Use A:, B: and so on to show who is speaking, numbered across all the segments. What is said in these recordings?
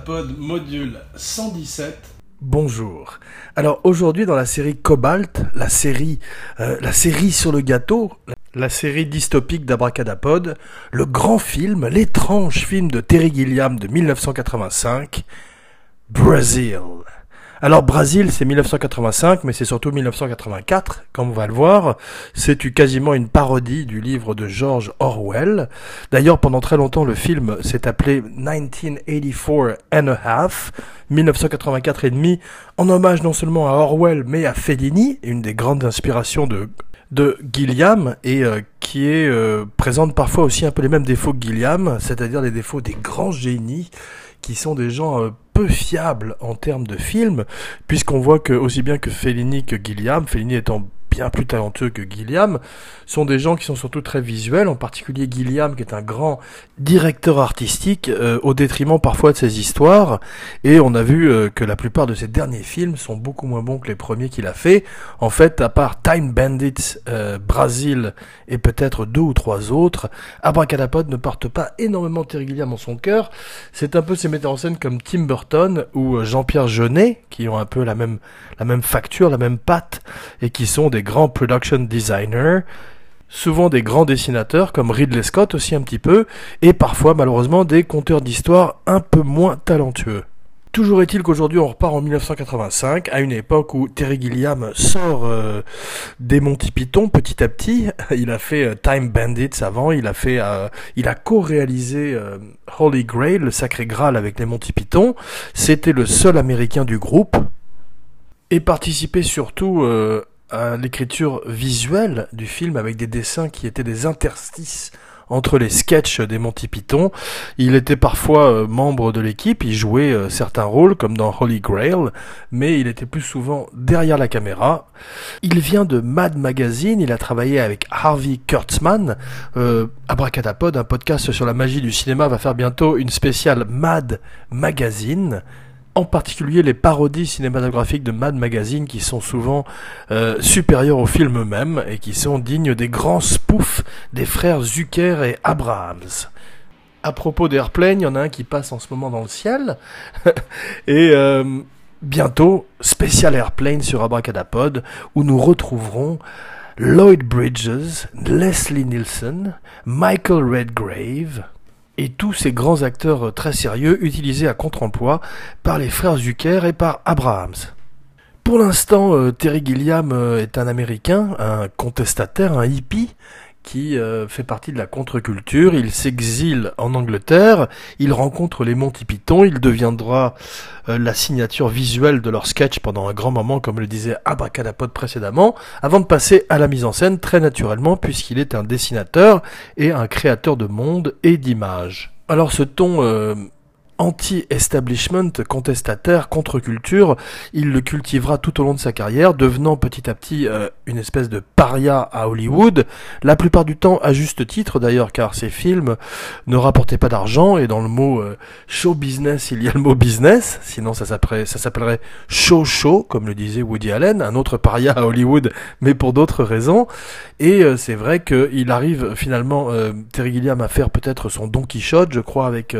A: Abracadapod module 117.
B: Bonjour. Alors aujourd'hui dans la série Cobalt, la série, euh, la série sur le gâteau, la série dystopique d'Abracadapod, le grand film, l'étrange film de Terry Gilliam de 1985, Brazil. Alors Brésil, c'est 1985, mais c'est surtout 1984, comme on va le voir. C'est quasiment une parodie du livre de George Orwell. D'ailleurs, pendant très longtemps, le film s'est appelé 1984 and a half, 1984 et demi, en hommage non seulement à Orwell, mais à Fellini, une des grandes inspirations de de Gilliam et euh, qui est euh, présente parfois aussi un peu les mêmes défauts que Gilliam, c'est-à-dire les défauts des grands génies qui sont des gens euh, peu fiables en termes de films, puisqu'on voit que aussi bien que Fellini que Gilliam, Fellini étant bien plus talentueux que Gilliam, sont des gens qui sont surtout très visuels, en particulier Gilliam qui est un grand directeur artistique euh, au détriment parfois de ses histoires, et on a vu euh, que la plupart de ses derniers films sont beaucoup moins bons que les premiers qu'il a fait. En fait, à part Time Bandits, euh, Brasil et peut-être deux ou trois autres, Abracadapod ne porte pas énormément Terry Gilliam en son cœur. C'est un peu ces metteurs en scène comme Tim Burton ou Jean-Pierre Jeunet qui ont un peu la même la même facture, la même patte et qui sont des grands production designers, souvent des grands dessinateurs comme Ridley Scott aussi un petit peu, et parfois malheureusement des conteurs d'histoire un peu moins talentueux. Toujours est-il qu'aujourd'hui on repart en 1985, à une époque où Terry Gilliam sort euh, des Monty Python petit à petit. Il a fait euh, Time Bandits avant, il a fait, euh, il a co-réalisé Holy Grail, le Sacré Graal avec les Monty Python. C'était le seul Américain du groupe et participait surtout l'écriture visuelle du film avec des dessins qui étaient des interstices entre les sketchs des Monty Python. Il était parfois euh, membre de l'équipe, il jouait euh, certains rôles comme dans Holy Grail, mais il était plus souvent derrière la caméra. Il vient de Mad Magazine, il a travaillé avec Harvey Kurtzman. Euh, Abracadapod, un podcast sur la magie du cinéma, va faire bientôt une spéciale Mad Magazine en particulier les parodies cinématographiques de Mad Magazine qui sont souvent euh, supérieures au film eux-mêmes et qui sont dignes des grands spoofs des frères Zucker et Abrahams. À propos d'Airplane, il y en a un qui passe en ce moment dans le ciel et euh, bientôt spécial Airplane sur Abracadapod où nous retrouverons Lloyd Bridges, Leslie Nielsen, Michael Redgrave, et tous ces grands acteurs euh, très sérieux utilisés à contre-emploi par les frères Zucker et par Abrahams. Pour l'instant, euh, Terry Gilliam euh, est un Américain, un contestataire, un hippie, qui euh, fait partie de la contre-culture. Il s'exile en Angleterre, il rencontre les Monty Python, il deviendra euh, la signature visuelle de leur sketch pendant un grand moment, comme le disait Abracadapod précédemment, avant de passer à la mise en scène très naturellement, puisqu'il est un dessinateur et un créateur de monde et d'images. Alors ce ton euh, anti-establishment, contestataire, contre-culture. Il le cultivera tout au long de sa carrière, devenant petit à petit euh, une espèce de paria à Hollywood, la plupart du temps à juste titre d'ailleurs, car ses films ne rapportaient pas d'argent, et dans le mot euh, show business, il y a le mot business, sinon ça s'appellerait show show, comme le disait Woody Allen, un autre paria à Hollywood, mais pour d'autres raisons. Et euh, c'est vrai qu'il arrive finalement, Terry Gilliam, à faire peut-être son Don Quichotte, je crois, avec...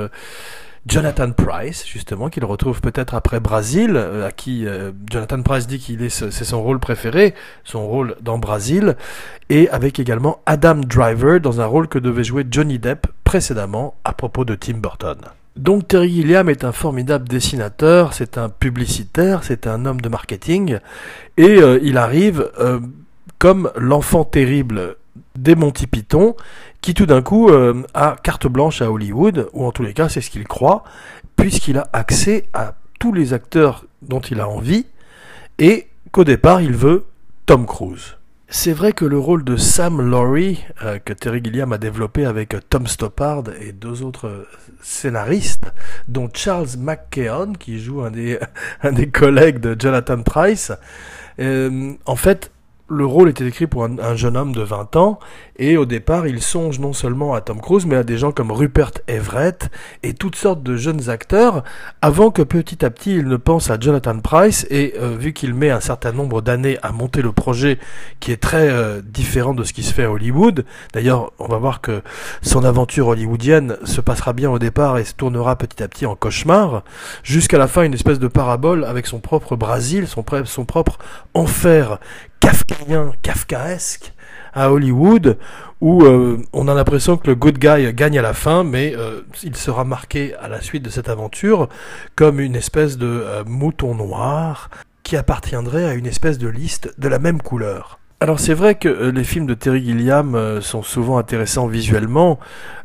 B: Jonathan Price, justement, qu'il retrouve peut-être après Brasil, euh, à qui euh, Jonathan Price dit qu'il est c'est son rôle préféré, son rôle dans Brasil, et avec également Adam Driver dans un rôle que devait jouer Johnny Depp précédemment à propos de Tim Burton. Donc Terry Gilliam est un formidable dessinateur, c'est un publicitaire, c'est un homme de marketing, et euh, il arrive comme l'enfant terrible des Monty Python, qui tout d'un coup euh, a carte blanche à Hollywood, ou en tous les cas c'est ce qu'il croit, puisqu'il a accès à tous les acteurs dont il a envie, et qu'au départ il veut Tom Cruise. C'est vrai que le rôle de Sam Laurie, euh, que Terry Gilliam a développé avec Tom Stoppard et deux autres scénaristes, dont Charles McKeon, qui joue un des, collègues de Jonathan Price, euh, en fait, le rôle était écrit pour un, jeune homme de 20 ans, et au départ, il songe non seulement à Tom Cruise, mais à des gens comme Rupert Everett et toutes sortes de jeunes acteurs, avant que petit à petit il ne pense à Jonathan Price, et euh, vu qu'il met un certain nombre d'années à monter le projet, qui est très euh, différent de ce qui se fait à Hollywood, d'ailleurs, on va voir que son aventure hollywoodienne se passera bien au départ et se tournera petit à petit en cauchemar, jusqu'à la fin une espèce de parabole avec son propre Brésil, son, son propre enfer kafkaïen, kafkaesque à Hollywood, où euh, on a l'impression que le good guy gagne à la fin, mais euh, il sera marqué à la suite de cette aventure comme une espèce de euh, mouton noir qui appartiendrait à une espèce de liste de la même couleur. Alors c'est vrai que euh, les films de Terry Gilliam euh, sont souvent intéressants visuellement.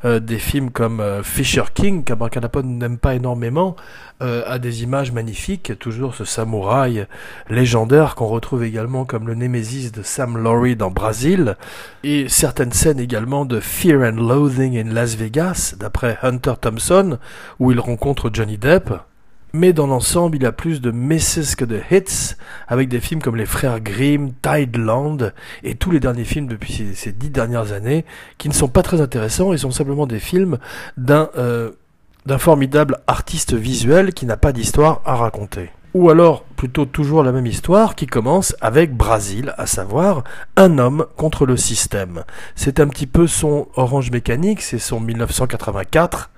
B: Euh, des films comme Fisher King, qu'Abracadapod n'aime pas énormément, a des images magnifiques, toujours ce samouraï légendaire qu'on retrouve également comme le Némésis de Sam Laurie dans Brésil, et certaines scènes également de Fear and Loathing in Las Vegas, d'après Hunter Thompson, où il rencontre Johnny Depp. Mais dans l'ensemble, il a plus de misses que de hits, avec des films comme Les Frères Grimm, Tideland, et tous les derniers films depuis ces, dix dernières années, qui ne sont pas très intéressants et sont simplement des films d'un euh, d'un formidable artiste visuel qui n'a pas d'histoire à raconter. Ou alors, plutôt toujours la même histoire qui commence avec Brasil, à savoir un homme contre le système. C'est un petit peu son Orange Mécanique, c'est son 1984,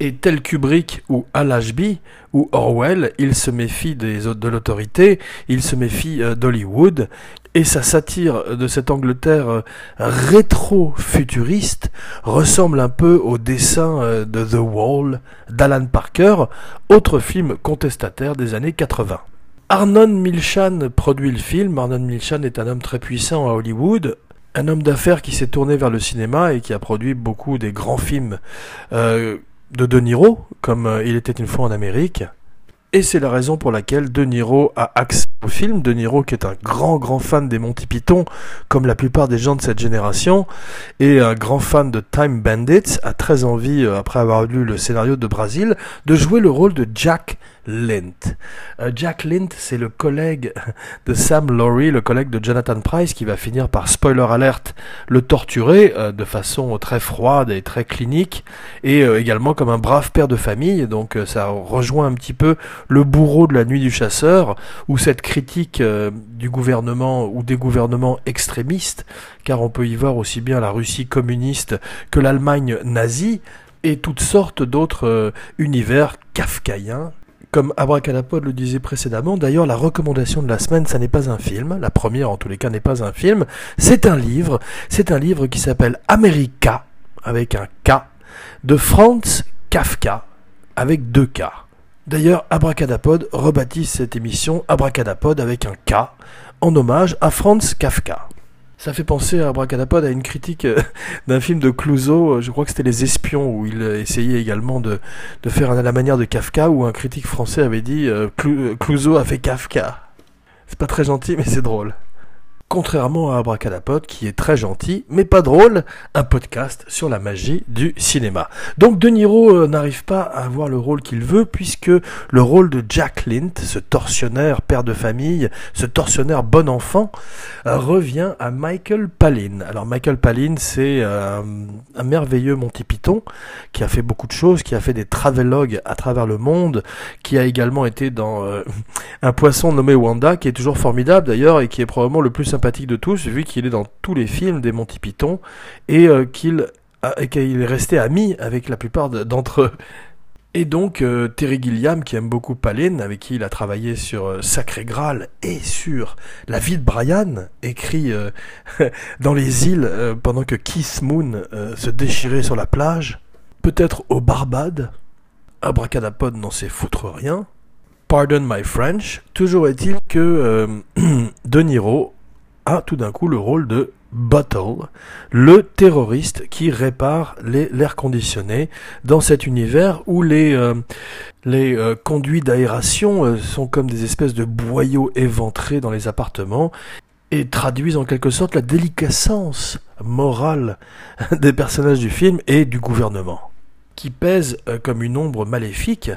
B: et tel Kubrick ou Al Ashby ou Orwell, il se méfie de l'autorité, il se méfie euh, d'Hollywood, et sa satire de cette Angleterre euh, rétro-futuriste ressemble un peu au dessin euh, de The Wall d'Alan Parker, autre film contestataire des années 80. Arnon Milchan produit le film. Arnon Milchan est un homme très puissant à Hollywood, un homme d'affaires qui s'est tourné vers le cinéma et qui a produit beaucoup des grands films de De Niro, comme euh, il était une fois en Amérique. Et c'est la raison pour laquelle De Niro a accès film. De Niro, qui est un grand, grand fan des Monty Python, comme la plupart des gens de cette génération, et un grand fan de Time Bandits, a très envie, euh, après avoir lu le scénario de Brésil, de jouer le rôle de Jack Lint. Euh, Jack Lint, c'est le collègue de Sam Laurie, le collègue de Jonathan Price, qui va finir par, spoiler alert, le torturer euh, de façon très froide et très clinique, et également comme un brave père de famille. Donc ça rejoint un petit peu le bourreau de la nuit du chasseur, ou cette critique du gouvernement ou des gouvernements extrémistes, car on peut y voir aussi bien la Russie communiste que l'Allemagne nazie, et toutes sortes d'autres univers kafkaïens comme Abracadapod le disait précédemment, d'ailleurs la recommandation de la semaine, ça n'est pas un film, la première en tous les cas n'est pas un film, c'est un livre, c'est un livre qui s'appelle America, avec un K, de Franz Kafka, avec deux K. D'ailleurs, Abracadapod rebaptise cette émission Abracadapod avec un K, en hommage à Franz Kafka. Ça fait penser à Bracadapod à une critique euh, d'un film de Clouseau, euh, je crois que c'était Les Espions, où il essayait également de, de faire à la manière de Kafka, où un critique français avait dit euh, Clouseau a fait Kafka. C'est pas très gentil, mais c'est drôle contrairement à Abracadapod qui est très gentil mais pas drôle, un podcast sur la magie du cinéma. Donc De Niro euh, n'arrive pas à avoir le rôle qu'il veut puisque le rôle de Jack Lint, ce tortionnaire père de famille, ce tortionnaire bon enfant, euh, revient à Michael Palin. Alors Michael Palin c'est euh, un merveilleux Monty Python qui a fait beaucoup de choses, qui a fait des travelogues à travers le monde, qui a également été dans un poisson nommé Wanda qui est toujours formidable d'ailleurs et qui est probablement le plus sympathique de tous, vu qu'il est dans tous les films des Monty Python et euh, qu'il est resté ami avec la plupart d'entre eux. Et donc euh, Terry Gilliam, qui aime beaucoup Palin, avec qui il a travaillé sur euh, Sacré Graal et sur La vie de Brian, écrit dans les îles pendant que Keith Moon se déchirait sur la plage, peut-être au Barbade. Abracadapod n'en sait foutre rien. Pardon my French. Toujours est-il que De Niro a tout d'un coup le rôle de Bottle, le terroriste qui répare l'air conditionné dans cet univers où les, euh, les euh, conduits d'aération euh, sont comme des espèces de boyaux éventrés dans les appartements et traduisent en quelque sorte la déliquescence morale des personnages du film et du gouvernement. Qui pèse euh, comme une ombre maléfique.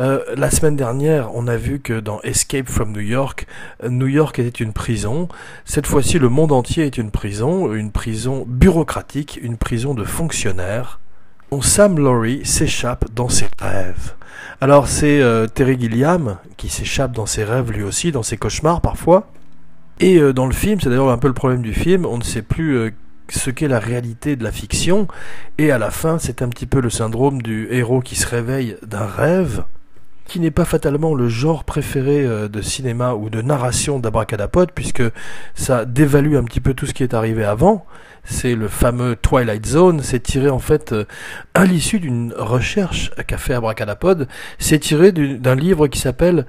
B: Euh, la semaine dernière, on a vu que dans Escape from New York, euh, New York était une prison. Cette fois-ci, le monde entier est une prison, une prison bureaucratique, une prison de fonctionnaires. Sam Laurie s'échappe dans ses rêves. Alors c'est Terry Gilliam qui s'échappe dans ses rêves lui aussi, dans ses cauchemars parfois. Et dans le film, c'est d'ailleurs un peu le problème du film, on ne sait plus ce qu'est la réalité de la fiction, et à la fin c'est un petit peu le syndrome du héros qui se réveille d'un rêve, qui n'est pas fatalement le genre préféré euh, de cinéma ou de narration d'Abracadapod, puisque ça dévalue un petit peu tout ce qui est arrivé avant. C'est le fameux Twilight Zone, c'est tiré en fait euh, à l'issue d'une recherche qu'a fait Abracadapod, c'est tiré d'un livre qui s'appelle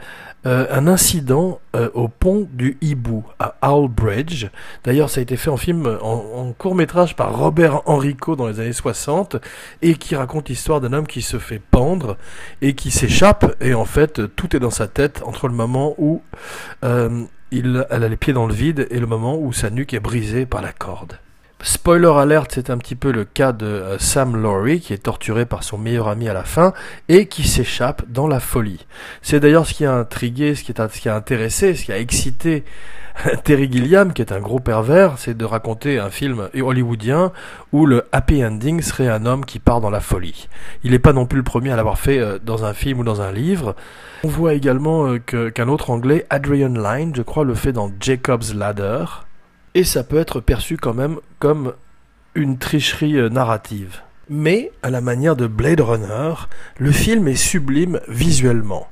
B: euh, un incident euh, au pont du Hibou à Owl Bridge. D'ailleurs, ça a été fait en film, en, court métrage par Robert Enrico dans les années 60 et qui raconte l'histoire d'un homme qui se fait pendre et qui s'échappe et en fait tout est dans sa tête entre le moment où euh, il, elle a les pieds dans le vide et le moment où sa nuque est brisée par la corde. Spoiler alert, c'est un petit peu le cas de euh, Sam Laurie qui est torturé par son meilleur ami à la fin et qui s'échappe dans la folie. C'est d'ailleurs ce qui a intrigué, ce qui, a intéressé, ce qui a excité Terry Gilliam, qui est un gros pervers, c'est de raconter un film hollywoodien où le happy ending serait un homme qui part dans la folie. Il n'est pas non plus le premier à l'avoir fait euh, dans un film ou dans un livre. On voit également euh, qu'un autre anglais, Adrian Lyne, je crois, le fait dans Jacob's Ladder et ça peut être perçu quand même comme une tricherie euh, narrative. Mais, à la manière de Blade Runner, le film est sublime visuellement.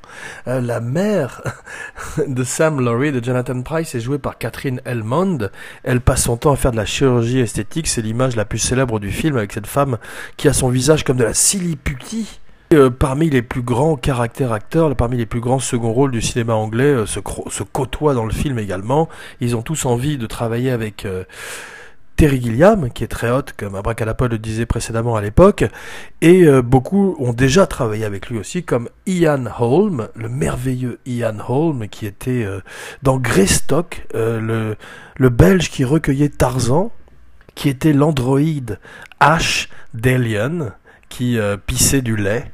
B: Euh, la mère de Sam Laurie, de Jonathan Price, est jouée par Catherine Elmond. Elle passe son temps à faire de la chirurgie esthétique. C'est l'image la plus célèbre du film avec cette femme qui a son visage comme de la Putty. Euh, parmi les plus grands caractères acteurs, parmi les plus grands second rôles du cinéma anglais euh, se, côtoient dans le film également. Ils ont tous envie de travailler avec euh, Terry Gilliam, qui est très haute, comme Abracadapod le disait précédemment à l'époque, et beaucoup ont déjà travaillé avec lui aussi, comme Ian Holm, le merveilleux Ian Holm, qui était dans Greystock, le, Belge qui recueillait Tarzan, qui était l'androïde Ash Delian, qui pissait du lait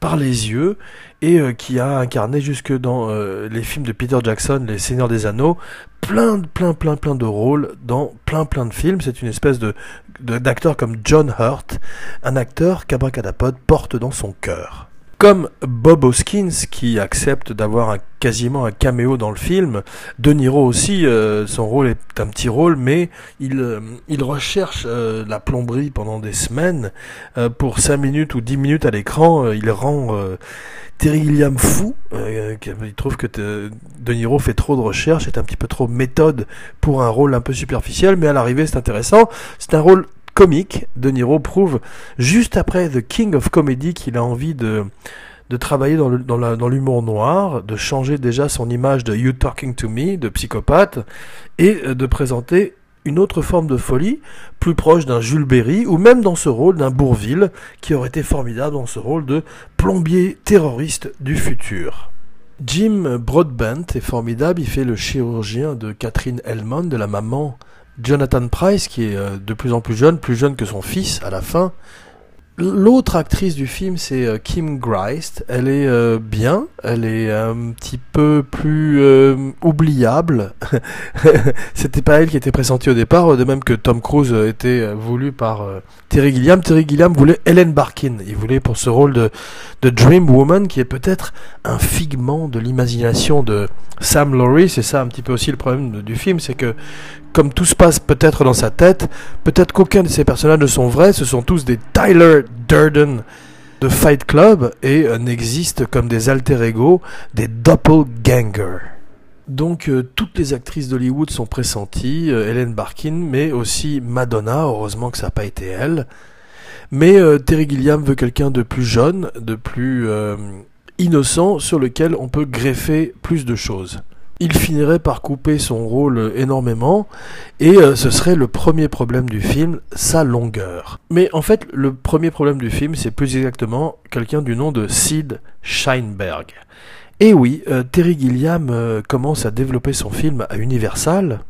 B: par les yeux et euh, qui a incarné jusque dans euh, les films de Peter Jackson, Les Seigneurs des Anneaux, plein, plein, plein, plein de rôles dans plein, plein de films. C'est une espèce de d'acteur comme John Hurt, un acteur qu'Abracadapod porte dans son cœur. Comme Bob Hoskins qui accepte d'avoir quasiment un caméo dans le film, De Niro aussi, euh, son rôle est un petit rôle, mais il, euh, il recherche euh, la plomberie pendant des semaines. pour 5 minutes ou 10 minutes à l'écran, il rend Terry Gilliam fou. il trouve que De Niro fait trop de recherches, est un petit peu trop méthode pour un rôle un peu superficiel, mais à l'arrivée c'est intéressant. C'est un rôle comique, De Niro prouve juste après The King of Comedy qu'il a envie de, de travailler dans, l'humour noir, de changer déjà son image de You Talking to Me, de psychopathe, et euh, de présenter une autre forme de folie, plus proche d'un Jules Berry, ou même dans ce rôle d'un Bourville, qui aurait été formidable dans ce rôle de plombier terroriste du futur. Jim Broadbent est formidable, il fait le chirurgien de Catherine Hellman, de la maman Jonathan Price, qui est euh, de plus en plus jeune, plus jeune que son fils à la fin, L'autre actrice du film, c'est euh, Kim Greist. Elle est euh, bien, elle est un petit peu plus oubliable. C'était pas elle qui était pressentie au départ, de même que Tom Cruise était voulu par Terry Gilliam. Terry Gilliam voulait Ellen Barkin. Il voulait pour ce rôle de, de Dream Woman, qui est peut-être un figment de l'imagination de Sam Laurie. C'est ça un petit peu aussi le problème du film, c'est que comme tout se passe peut-être dans sa tête, peut-être qu'aucun de ces personnages ne sont vrais, ce sont tous des Tyler Durden de Fight Club et euh, n'existent comme des alter ego, des doppelgangers. Donc euh, toutes les actrices d'Hollywood sont pressenties, euh, Helen Barkin, mais aussi Madonna, heureusement que ça n'a pas été elle. Mais Terry Gilliam veut quelqu'un de plus jeune, de plus innocent, sur lequel on peut greffer plus de choses il finirait par couper son rôle énormément, et euh, ce serait le premier problème du film, sa longueur. Mais en fait, le premier problème du film, c'est plus exactement quelqu'un du nom de Sid Sheinberg. Et oui, euh, Terry Gilliam euh, commence à développer son film à Universal,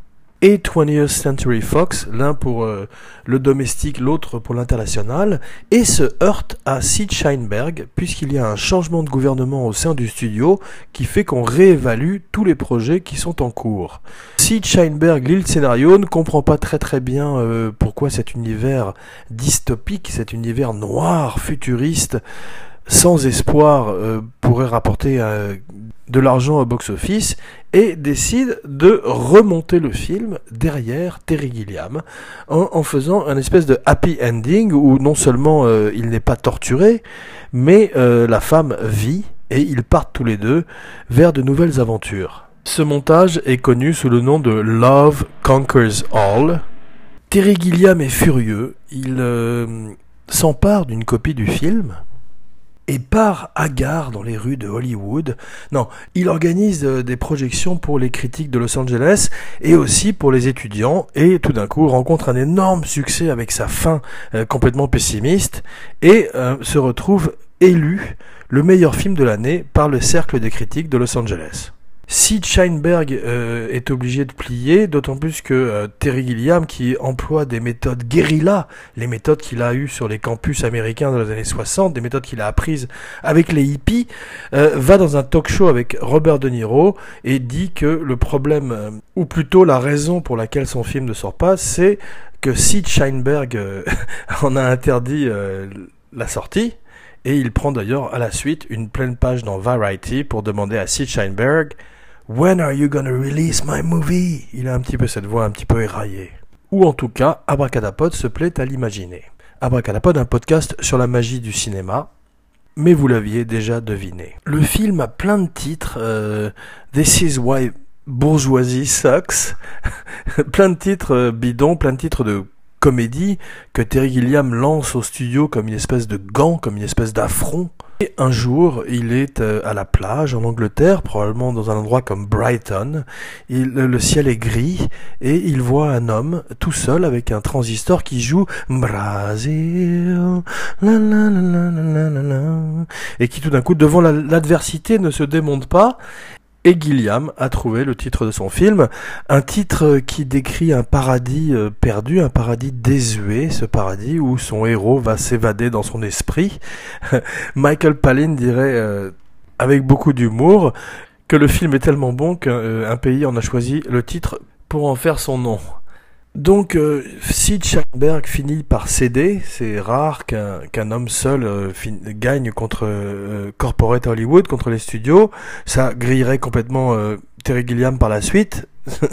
B: et 20th Century Fox, l'un pour euh, le domestique, l'autre pour l'international, et se heurte à Sid Sheinberg, puisqu'il y a un changement de gouvernement au sein du studio qui fait qu'on réévalue tous les projets qui sont en cours. Sid Sheinberg lit le scénario, ne comprend pas très très bien euh, pourquoi cet univers dystopique, cet univers noir, futuriste, sans espoir, euh, pourrait rapporter de l'argent au box-office et décide de remonter le film derrière Terry Gilliam en, faisant un espèce de happy ending où non seulement euh, il n'est pas torturé, mais euh, la femme vit et ils partent tous les deux vers de nouvelles aventures. Ce montage est connu sous le nom de Love Conquers All. Terry Gilliam est furieux, il euh, s'empare d'une copie du film et part hagard dans les rues de Hollywood. Non, il organise euh, des projections pour les critiques de Los Angeles et aussi pour les étudiants et tout d'un coup rencontre un énorme succès avec sa fin euh, complètement pessimiste et euh, se retrouve élu le meilleur film de l'année par le cercle des critiques de Los Angeles. Si Scheinberg euh, est obligé de plier, d'autant plus que euh, Terry Gilliam, qui emploie des méthodes guérilla, les méthodes qu'il a eues sur les campus américains dans les années 60, des méthodes qu'il a apprises avec les hippies, euh, va dans un talk show avec Robert De Niro et dit que le problème, ou plutôt la raison pour laquelle son film ne sort pas, c'est que Sid Sheinberg en a interdit la sortie. Et il prend d'ailleurs à la suite une pleine page dans Variety pour demander à Sid Sheinberg When are you gonna release my movie? Il a un petit peu cette voix un petit peu éraillée. Ou en tout cas, Abracadapod se plaît à l'imaginer. Abracadapod, un podcast sur la magie du cinéma, mais vous l'aviez déjà deviné. Le film a plein de titres. Euh, This is why bourgeoisie sucks. plein de titres euh, bidons, plein de titres de comédie que Terry Gilliam lance au studio comme une espèce de gant, comme une espèce d'affront. Et un jour, il est euh, à la plage en Angleterre, probablement dans un endroit comme Brighton. Le ciel est gris et il voit un homme tout seul avec un transistor qui joue Brazil, et qui tout d'un coup, devant l'adversité, ne se démonte pas et Gilliam a trouvé le titre de son film, un titre qui décrit un paradis euh, perdu, un paradis désuet, ce paradis où son héros va s'évader dans son esprit. Michael Palin dirait euh, avec beaucoup d'humour que le film est tellement bon qu'un euh, pays en a choisi le titre pour en faire son nom. Donc, euh, Sheinberg finit par céder. C'est rare qu'un homme seul euh, gagne contre euh, Corporate Hollywood, contre les studios. Ça grillerait complètement Terry Gilliam par la suite.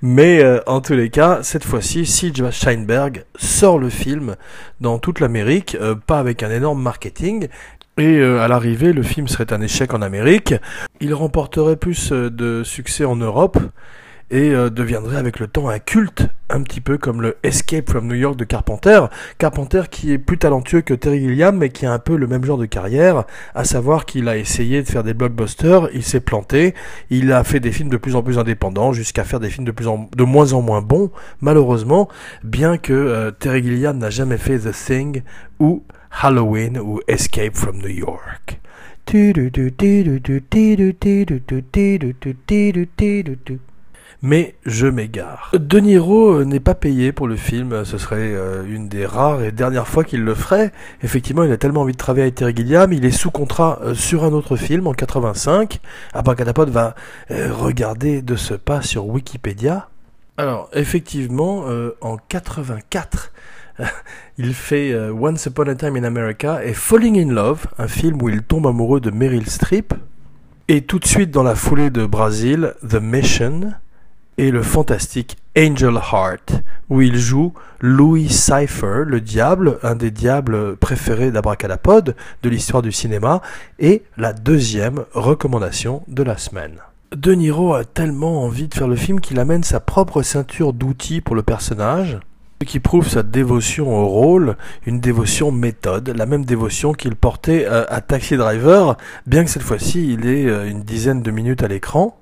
B: Mais en tous les cas, cette fois-ci, Sid Sheinberg sort le film dans toute l'Amérique, pas avec un énorme marketing, et à l'arrivée, le film serait un échec en Amérique. Il remporterait plus de succès en Europe et euh, deviendrait avec le temps un culte, un petit peu comme le Escape from New York de Carpenter. Carpenter qui est plus talentueux que Terry Gilliam, mais qui a un peu le même genre de carrière, à savoir qu'il a essayé de faire des blockbusters, il s'est planté, il a fait des films de plus en plus indépendants, jusqu'à faire des films de, plus en, de moins en moins bons, malheureusement, bien que euh, Terry Gilliam n'a jamais fait The Thing ou Halloween ou Escape from New York mais je m'égare. De Niro euh, n'est pas payé pour le film, ce serait euh, une des rares et dernières fois qu'il le ferait. Effectivement, il a tellement envie de travailler avec Terry Gilliam, il est sous contrat euh, sur un autre film en 85. Abracadapod va regarder de ce pas sur Wikipédia. Alors, effectivement, en 84, il fait Once Upon a Time in America et Falling in Love, un film où il tombe amoureux de Meryl Streep. Et tout de suite dans la foulée de Brazil, The Mission, et le fantastique Angel Heart, où il joue Louis Cypher, le diable, un des diables préférés d'Abracadapod de l'histoire du cinéma, et la deuxième recommandation de la semaine. De Niro a tellement envie de faire le film qu'il amène sa propre ceinture d'outils pour le personnage, ce qui prouve sa dévotion au rôle, une dévotion méthode, la même dévotion qu'il portait à Taxi Driver, bien que cette fois-ci il ait euh, une dizaine de minutes à l'écran.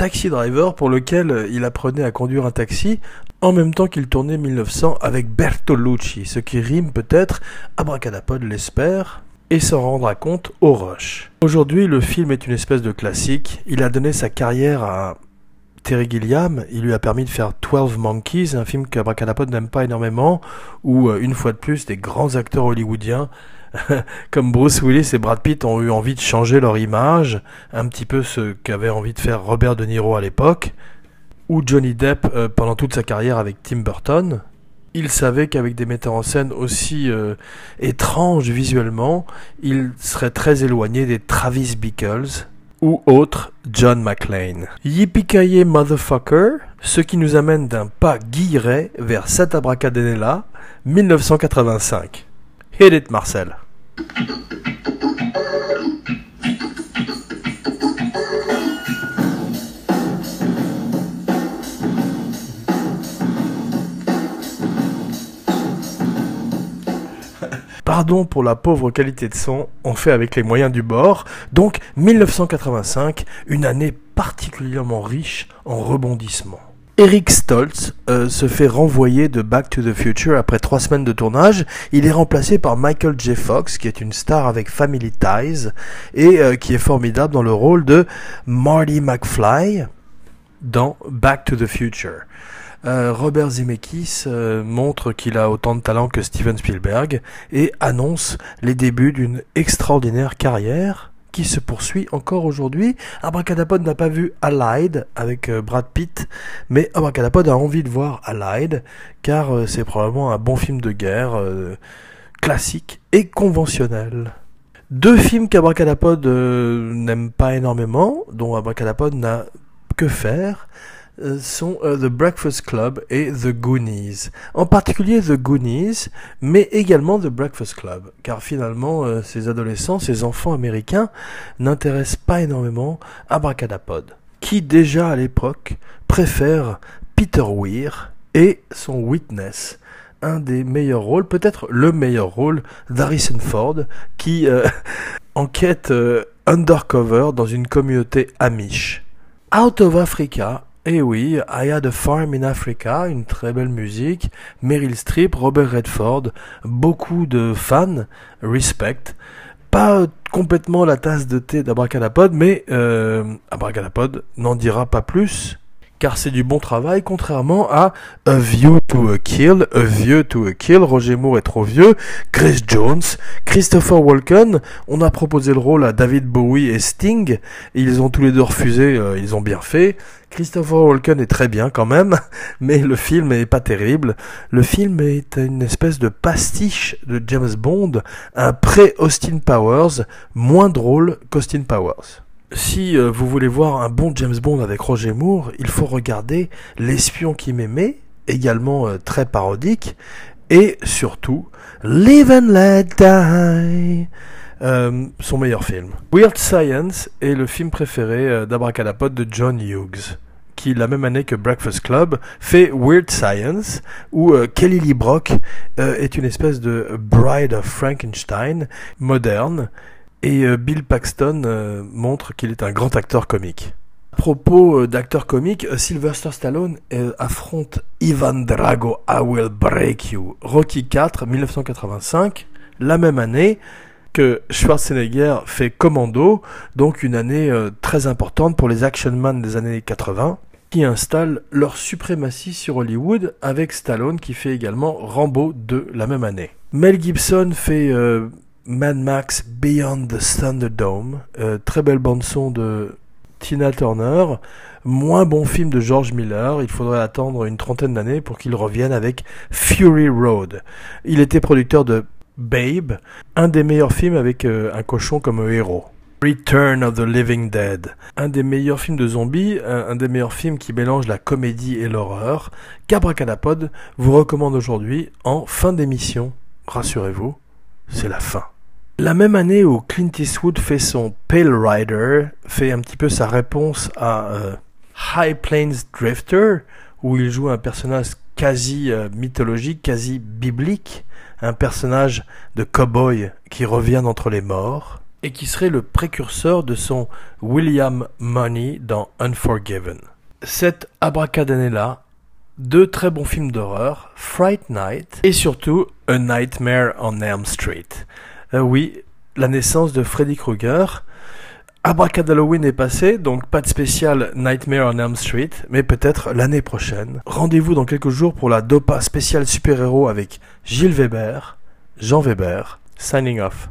B: Taxi Driver pour lequel euh, il apprenait à conduire un taxi en même temps qu'il tournait 1900 avec Bertolucci, ce qui rime peut-être, Abracadapod l'espère, et s'en rendra compte au rush. Aujourd'hui, le film est une espèce de classique. Il a donné sa carrière à Terry Gilliam, il lui a permis de faire 12 Monkeys, un film qu'Abracadapod n'aime pas énormément, où, euh, une fois de plus, des grands acteurs hollywoodiens comme Bruce Willis et Brad Pitt ont eu envie de changer leur image, un petit peu ce qu'avait envie de faire Robert De Niro à l'époque, ou Johnny Depp euh, pendant toute sa carrière avec Tim Burton. Il savait qu'avec des metteurs en scène aussi euh, étranges visuellement, il serait très éloigné des Travis Bickles ou autres John McClane. Yippee motherfucker, ce qui nous amène d'un pas guilleret vers cet abracadabra 1985. Hit it, Marcel. Pardon pour la pauvre qualité de son, on fait avec les moyens du bord. Donc 1985, une année particulièrement riche en rebondissements. Eric Stoltz euh, se fait renvoyer de Back to the Future après trois semaines de tournage. Il est remplacé par Michael J. Fox, qui est une star avec Family Ties et euh, qui est formidable dans le rôle de Marty McFly dans Back to the Future. Euh, Robert Zemeckis montre qu'il a autant de talent que Steven Spielberg et annonce les débuts d'une extraordinaire carrière qui se poursuit encore aujourd'hui. Abracadapod n'a pas vu Allied avec euh, Brad Pitt, mais Abracadapod a envie de voir Allied, car euh, c'est probablement un bon film de guerre, euh, classique et conventionnel. Deux films qu'Abracadapod n'aime pas énormément, dont Abracadapod n'a que faire, sont euh, The Breakfast Club et The Goonies. En particulier The Goonies, mais également The Breakfast Club, car finalement euh, ces adolescents, ces enfants américains n'intéressent pas énormément à Bracadapod, qui déjà à l'époque préfère Peter Weir et son Witness, un des meilleurs rôles, peut-être le meilleur rôle d'Harrison Ford, qui enquête undercover dans une communauté amish. Out of Africa eh oui, I Had a Farm in Africa, une très belle musique, Meryl Streep, Robert Redford, beaucoup de fans, respect. Pas complètement la tasse de thé d'Abracadapod, mais euh, n'en dira pas plus car c'est du bon travail, contrairement à A View to a Kill, A View to a Kill, Roger Moore est trop vieux, Chris Jones, Christopher Walken, on a proposé le rôle à David Bowie et Sting, ils ont tous les deux refusé, euh, ils ont bien fait. Christopher Walken est très bien quand même, mais le film est pas terrible. Le film est une espèce de pastiche de James Bond, un pré-Austin Powers, moins drôle qu'Austin Powers si euh, vous voulez voir un bon James Bond avec Roger Moore, il faut regarder L'espion qui m'aimait, également euh, très parodique, et surtout Live and Let Die, euh, son meilleur film. Weird Science est le film préféré d'Abracadapod de John Hughes qui, la même année que Breakfast Club, fait Weird Science, où Kelly Lee Brock est une espèce de Bride of Frankenstein moderne, et euh, Bill Paxton euh, montre qu'il est un grand acteur comique. À propos euh, d'acteur comique, Sylvester Stallone affronte Ivan Drago, I Will Break You, Rocky IV, 1985, la même année que Schwarzenegger fait Commando, donc une année très importante pour les action man des années 80, qui installent leur suprématie sur Hollywood avec Stallone qui fait également Rambo 2 la même année. Mel Gibson fait Mad Max Beyond the Thunderdome, euh, très belle bande son de Tina Turner, moins bon film de George Miller, il faudrait attendre une trentaine d'années pour qu'il revienne avec Fury Road. Il était producteur de Babe, un des meilleurs films avec euh, un cochon comme héros. Return of the Living Dead, un des meilleurs films de zombies, un, des meilleurs films qui mélange la comédie et l'horreur, qu'Abracadapod vous recommande aujourd'hui en fin d'émission. Rassurez-vous, c'est la fin. La même année où Clint Eastwood fait son Pale Rider, fait un petit peu sa réponse à euh, High Plains Drifter, où il joue un personnage quasi euh, mythologique, quasi biblique, un personnage de cow-boy qui revient d'entre les morts, et qui serait le précurseur de son William Money dans Unforgiven. Cette abracadabra, deux très bons films d'horreur, Fright Night et surtout A Nightmare on Elm Street. Euh, oui, la naissance de Freddy Krueger. Abracadalloween est passé, donc pas de spécial Nightmare on Elm Street, mais peut-être l'année prochaine. Rendez-vous dans quelques jours pour la Dopa spéciale super-héros avec Gilles Weber, Jean Weber, signing off.